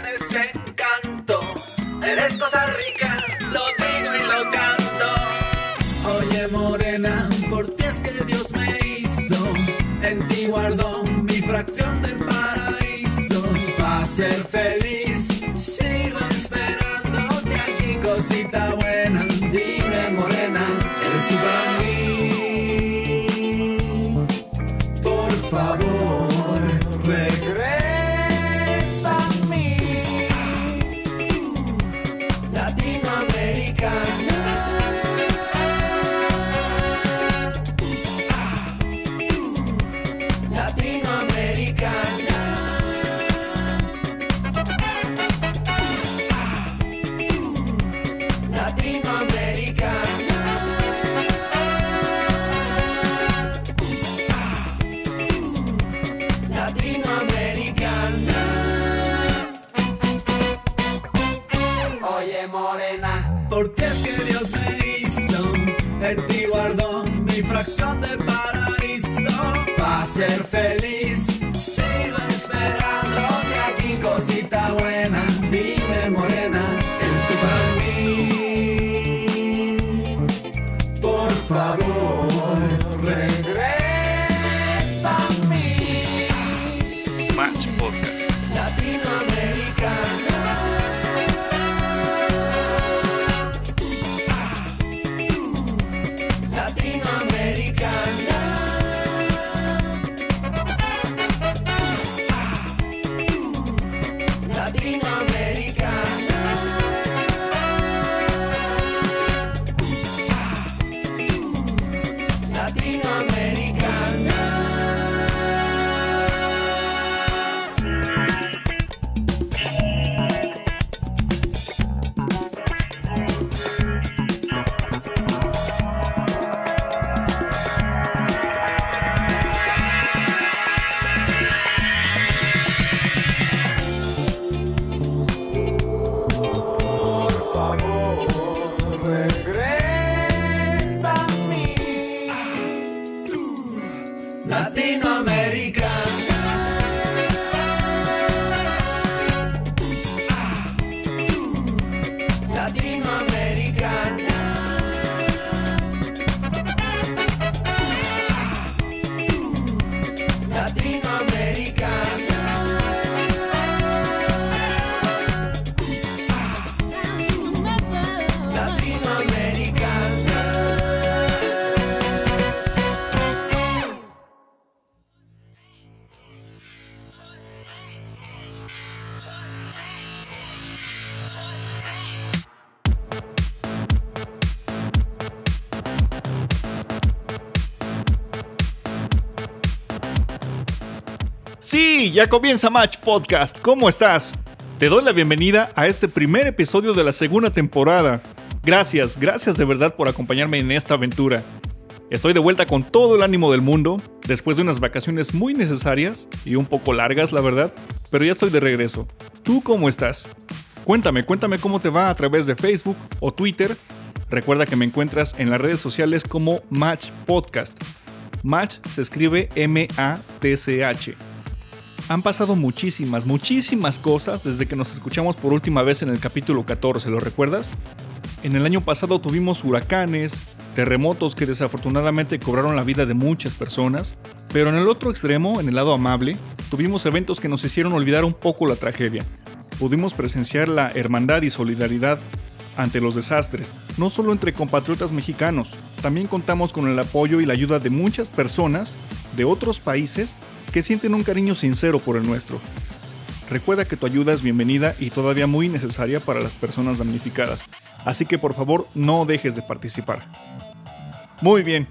tienes encanto, eres cosa rica, lo digo y lo canto. Oye morena, por ti es que Dios me hizo, en ti guardó mi fracción del paraíso. Para ser feliz, sigo esperándote aquí, cosita buena. Ser feliz, sigo esperándote aquí, cosita buena. Sí, ya comienza Match Podcast. ¿Cómo estás? Te doy la bienvenida a este primer episodio de la segunda temporada. Gracias, gracias de verdad por acompañarme en esta aventura. Estoy de vuelta con todo el ánimo del mundo, después de unas vacaciones muy necesarias y un poco largas, la verdad, pero ya estoy de regreso. ¿Tú cómo estás? Cuéntame, cuéntame cómo te va a través de Facebook o Twitter. Recuerda que me encuentras en las redes sociales como Match Podcast. Match se escribe M-A-T-C-H. Han pasado muchísimas, muchísimas cosas desde que nos escuchamos por última vez en el capítulo 14, ¿lo recuerdas? En el año pasado tuvimos huracanes, terremotos que desafortunadamente cobraron la vida de muchas personas, pero en el otro extremo, en el lado amable, tuvimos eventos que nos hicieron olvidar un poco la tragedia. Pudimos presenciar la hermandad y solidaridad ante los desastres, no solo entre compatriotas mexicanos, también contamos con el apoyo y la ayuda de muchas personas de otros países que sienten un cariño sincero por el nuestro. Recuerda que tu ayuda es bienvenida y todavía muy necesaria para las personas damnificadas, así que por favor no dejes de participar. Muy bien,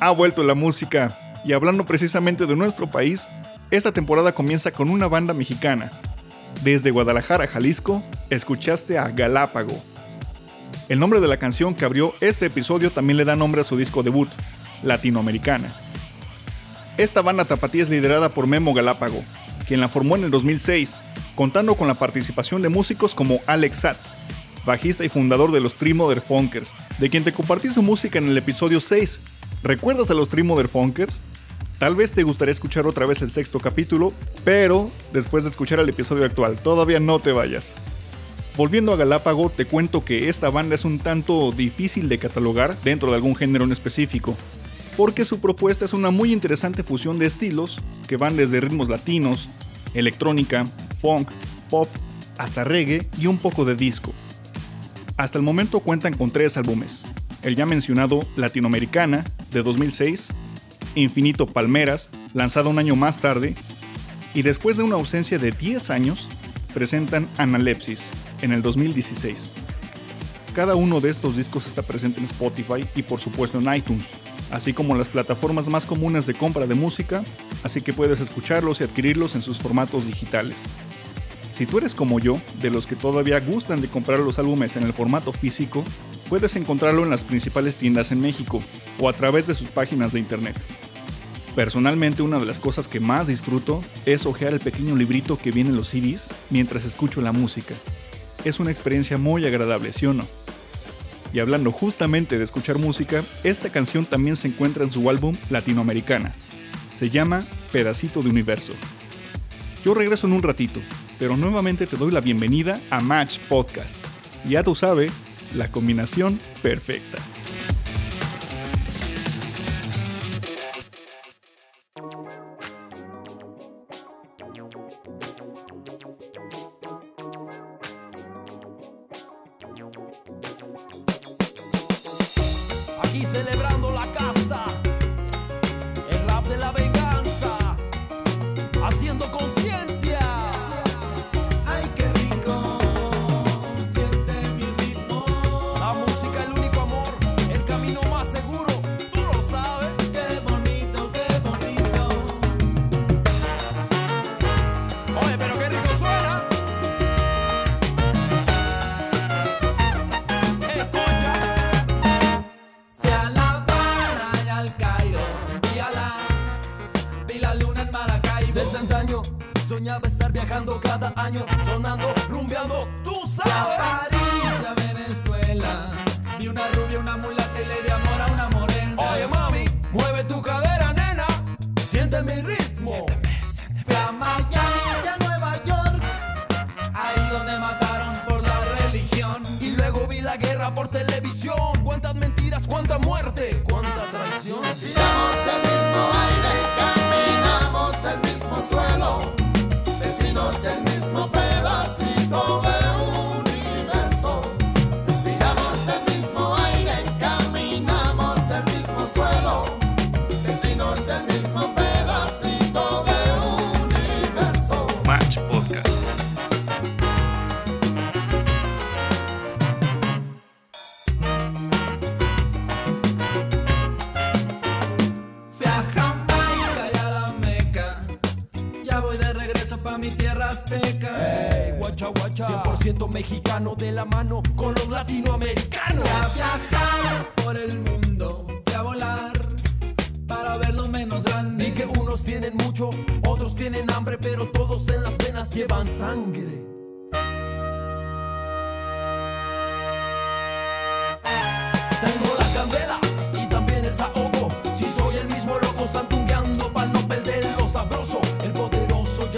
ha vuelto la música y hablando precisamente de nuestro país, esta temporada comienza con una banda mexicana. Desde Guadalajara, Jalisco, escuchaste a Galápago. El nombre de la canción que abrió este episodio también le da nombre a su disco debut, Latinoamericana. Esta banda tapatía es liderada por Memo Galápago, quien la formó en el 2006, contando con la participación de músicos como Alex Satt, bajista y fundador de los Three Mother Funkers, de quien te compartí su música en el episodio 6. ¿Recuerdas a los Three Mother Funkers? Tal vez te gustaría escuchar otra vez el sexto capítulo, pero después de escuchar el episodio actual, todavía no te vayas. Volviendo a Galápago, te cuento que esta banda es un tanto difícil de catalogar dentro de algún género en específico, porque su propuesta es una muy interesante fusión de estilos que van desde ritmos latinos, electrónica, funk, pop, hasta reggae y un poco de disco. Hasta el momento cuentan con tres álbumes, el ya mencionado Latinoamericana de 2006, Infinito Palmeras, lanzado un año más tarde, y después de una ausencia de 10 años, presentan Analepsis en el 2016. Cada uno de estos discos está presente en Spotify y por supuesto en iTunes, así como las plataformas más comunes de compra de música, así que puedes escucharlos y adquirirlos en sus formatos digitales. Si tú eres como yo, de los que todavía gustan de comprar los álbumes en el formato físico, puedes encontrarlo en las principales tiendas en México o a través de sus páginas de internet. Personalmente una de las cosas que más disfruto es hojear el pequeño librito que viene en los CDs mientras escucho la música. Es una experiencia muy agradable, ¿sí o no? Y hablando justamente de escuchar música, esta canción también se encuentra en su álbum Latinoamericana. Se llama Pedacito de Universo. Yo regreso en un ratito, pero nuevamente te doy la bienvenida a Match Podcast. Ya tú sabes, la combinación perfecta. Celebrando la casta, el rap de la venganza, haciendo conciencia. Soñaba estar viajando cada año, sonando, rumbeando, tú Fui a sabes. París, a Venezuela, vi una rubia, una mulata y le di amor a una morena. Oye, mami, mueve tu cadera, nena, siente mi ritmo. Fui a Miami a Nueva York, ahí donde mataron por la religión. Y luego vi la guerra por televisión. Cuántas mentiras, cuánta muerte, cuánta traición. Respiramos el mismo aire, caminamos el mismo suelo, ya voy de regreso pa' mi tierra azteca. Ey, guacha, guacha. 100% mexicano de la mano con los latinoamericanos. Fui a viajar por el mundo, fui a volar para ver lo menos grande. Y que unos tienen mucho, otros tienen hambre, pero todos en las venas llevan sangre. Tengo la candela y también el saoco.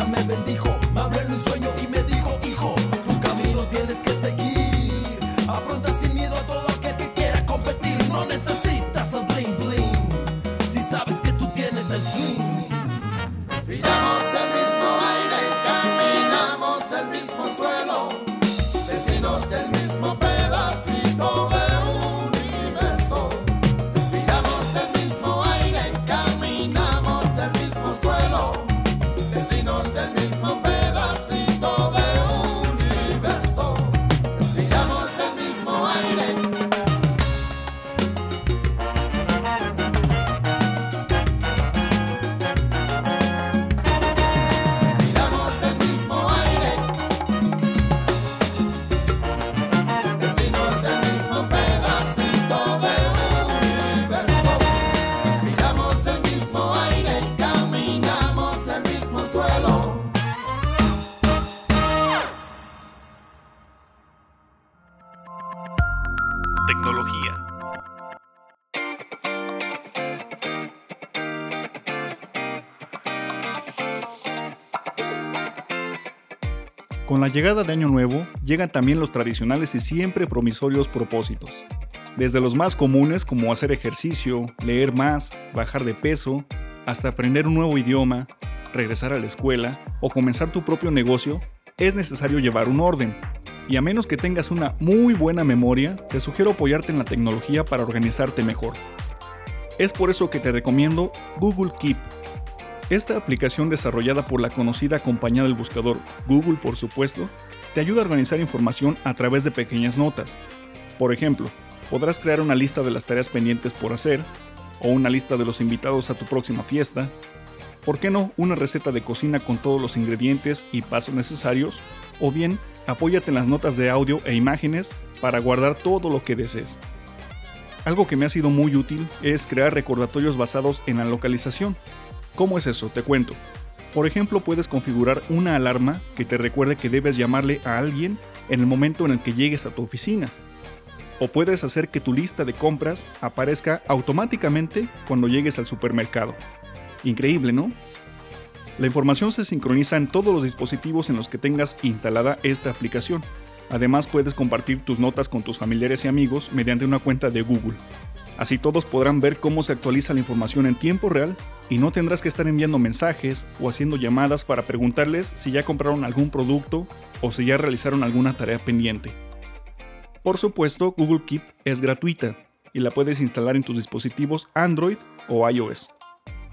Me bendijo, me habló en un sueño y me dijo, hijo, tu camino tienes que seguir. Afronta sin miedo a todo Con la llegada de Año Nuevo, llegan también los tradicionales y siempre promisorios propósitos. Desde los más comunes como hacer ejercicio, leer más, bajar de peso, hasta aprender un nuevo idioma, regresar a la escuela o comenzar tu propio negocio, es necesario llevar un orden. Y a menos que tengas una muy buena memoria, te sugiero apoyarte en la tecnología para organizarte mejor. Es por eso que te recomiendo Google Keep. Esta aplicación desarrollada por la conocida compañía del buscador Google, por supuesto, te ayuda a organizar información a través de pequeñas notas. Por ejemplo, podrás crear una lista de las tareas pendientes por hacer, o una lista de los invitados a tu próxima fiesta, ¿por qué no una receta de cocina con todos los ingredientes y pasos necesarios? O bien, apóyate en las notas de audio e imágenes para guardar todo lo que desees. Algo que me ha sido muy útil es crear recordatorios basados en la localización. ¿Cómo es eso? Te cuento. Por ejemplo, puedes configurar una alarma que te recuerde que debes llamarle a alguien en el momento en el que llegues a tu oficina. O puedes hacer que tu lista de compras aparezca automáticamente cuando llegues al supermercado. Increíble, ¿no? La información se sincroniza en todos los dispositivos en los que tengas instalada esta aplicación. Además puedes compartir tus notas con tus familiares y amigos mediante una cuenta de Google. Así todos podrán ver cómo se actualiza la información en tiempo real y no tendrás que estar enviando mensajes o haciendo llamadas para preguntarles si ya compraron algún producto o si ya realizaron alguna tarea pendiente. Por supuesto, Google Keep es gratuita y la puedes instalar en tus dispositivos Android o iOS.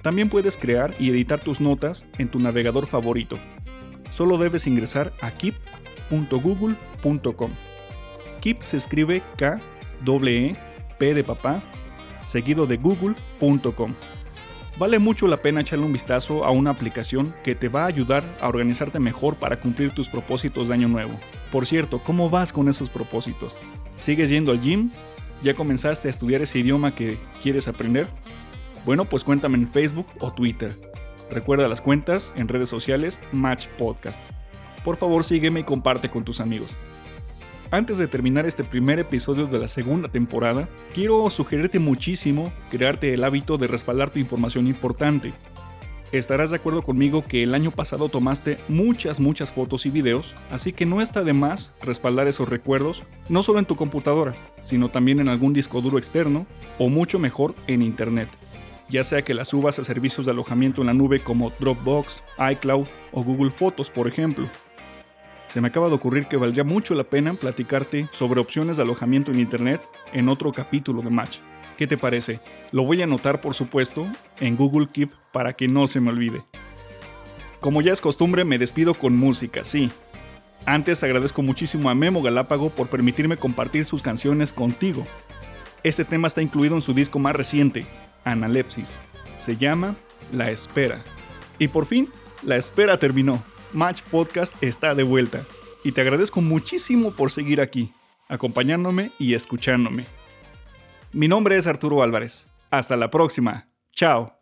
También puedes crear y editar tus notas en tu navegador favorito. Solo debes ingresar a keep.google.com. Keep se escribe K E P de papá, seguido de google.com. Vale mucho la pena echarle un vistazo a una aplicación que te va a ayudar a organizarte mejor para cumplir tus propósitos de año nuevo. Por cierto, ¿cómo vas con esos propósitos? ¿Sigues yendo al gym? ¿Ya comenzaste a estudiar ese idioma que quieres aprender? Bueno, pues cuéntame en Facebook o Twitter. Recuerda las cuentas en redes sociales Match Podcast. Por favor sígueme y comparte con tus amigos. Antes de terminar este primer episodio de la segunda temporada, quiero sugerirte muchísimo crearte el hábito de respaldar tu información importante. Estarás de acuerdo conmigo que el año pasado tomaste muchas, muchas fotos y videos, así que no está de más respaldar esos recuerdos, no solo en tu computadora, sino también en algún disco duro externo o mucho mejor en Internet ya sea que las subas a servicios de alojamiento en la nube como Dropbox, iCloud o Google Fotos, por ejemplo. Se me acaba de ocurrir que valdría mucho la pena platicarte sobre opciones de alojamiento en Internet en otro capítulo de Match. ¿Qué te parece? Lo voy a anotar, por supuesto, en Google Keep para que no se me olvide. Como ya es costumbre, me despido con música, sí. Antes agradezco muchísimo a Memo Galápago por permitirme compartir sus canciones contigo. Este tema está incluido en su disco más reciente, Analepsis. Se llama La Espera. Y por fin, la espera terminó. Match Podcast está de vuelta. Y te agradezco muchísimo por seguir aquí, acompañándome y escuchándome. Mi nombre es Arturo Álvarez. Hasta la próxima. Chao.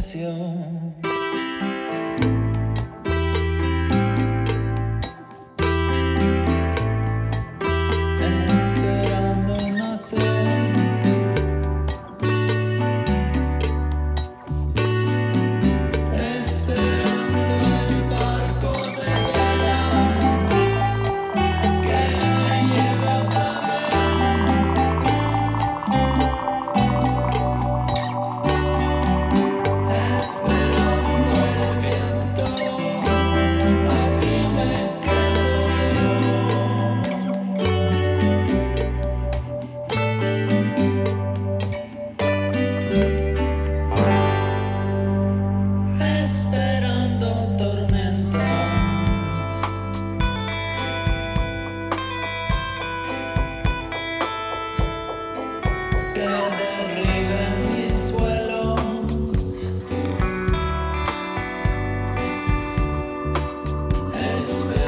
silencio. Christmas.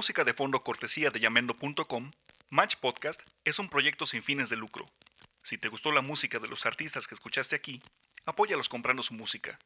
Música de fondo cortesía de yamendo.com, Match Podcast es un proyecto sin fines de lucro. Si te gustó la música de los artistas que escuchaste aquí, apóyalos comprando su música.